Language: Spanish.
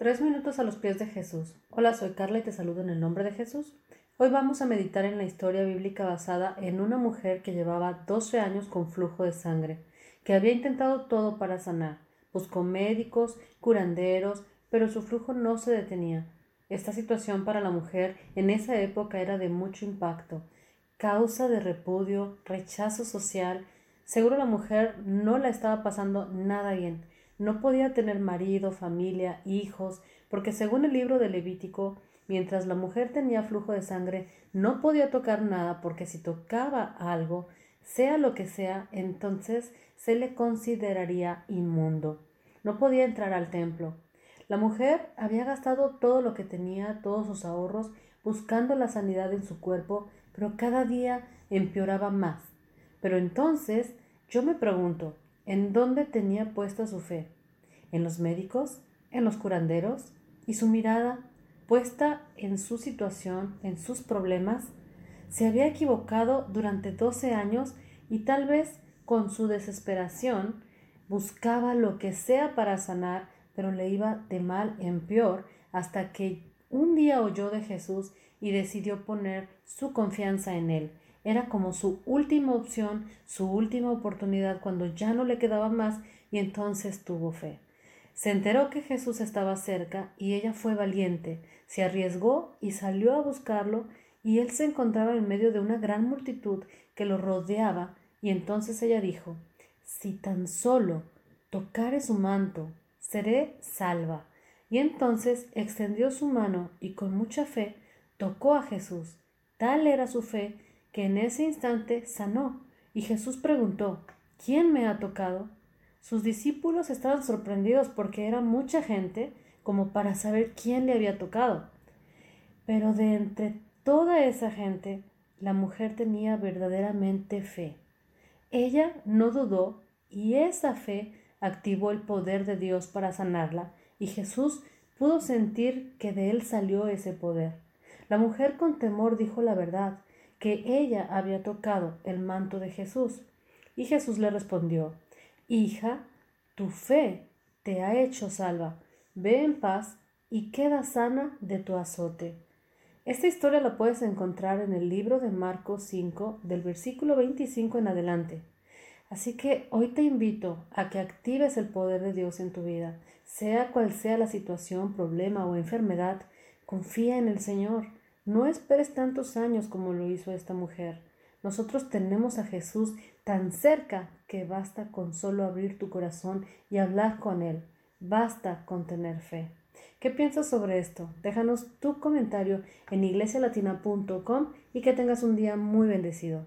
Tres minutos a los pies de Jesús. Hola, soy Carla y te saludo en el nombre de Jesús. Hoy vamos a meditar en la historia bíblica basada en una mujer que llevaba 12 años con flujo de sangre, que había intentado todo para sanar. Buscó médicos, curanderos, pero su flujo no se detenía. Esta situación para la mujer en esa época era de mucho impacto, causa de repudio, rechazo social. Seguro la mujer no la estaba pasando nada bien no podía tener marido, familia, hijos, porque según el libro de Levítico, mientras la mujer tenía flujo de sangre, no podía tocar nada, porque si tocaba algo, sea lo que sea, entonces se le consideraría inmundo. No podía entrar al templo. La mujer había gastado todo lo que tenía, todos sus ahorros, buscando la sanidad en su cuerpo, pero cada día empeoraba más. Pero entonces yo me pregunto, ¿En dónde tenía puesta su fe? ¿En los médicos? ¿En los curanderos? ¿Y su mirada puesta en su situación, en sus problemas? Se había equivocado durante 12 años y tal vez con su desesperación buscaba lo que sea para sanar, pero le iba de mal en peor hasta que un día oyó de Jesús y decidió poner su confianza en él. Era como su última opción, su última oportunidad cuando ya no le quedaba más y entonces tuvo fe. Se enteró que Jesús estaba cerca y ella fue valiente, se arriesgó y salió a buscarlo y él se encontraba en medio de una gran multitud que lo rodeaba y entonces ella dijo, si tan solo tocare su manto, seré salva. Y entonces extendió su mano y con mucha fe tocó a Jesús. Tal era su fe que en ese instante sanó, y Jesús preguntó, ¿quién me ha tocado? Sus discípulos estaban sorprendidos porque era mucha gente como para saber quién le había tocado. Pero de entre toda esa gente, la mujer tenía verdaderamente fe. Ella no dudó y esa fe activó el poder de Dios para sanarla y Jesús pudo sentir que de él salió ese poder. La mujer con temor dijo la verdad que ella había tocado el manto de Jesús. Y Jesús le respondió, Hija, tu fe te ha hecho salva. Ve en paz y queda sana de tu azote. Esta historia la puedes encontrar en el libro de Marcos 5, del versículo 25 en adelante. Así que hoy te invito a que actives el poder de Dios en tu vida. Sea cual sea la situación, problema o enfermedad, confía en el Señor. No esperes tantos años como lo hizo esta mujer. Nosotros tenemos a Jesús tan cerca que basta con solo abrir tu corazón y hablar con Él. Basta con tener fe. ¿Qué piensas sobre esto? Déjanos tu comentario en iglesialatina.com y que tengas un día muy bendecido.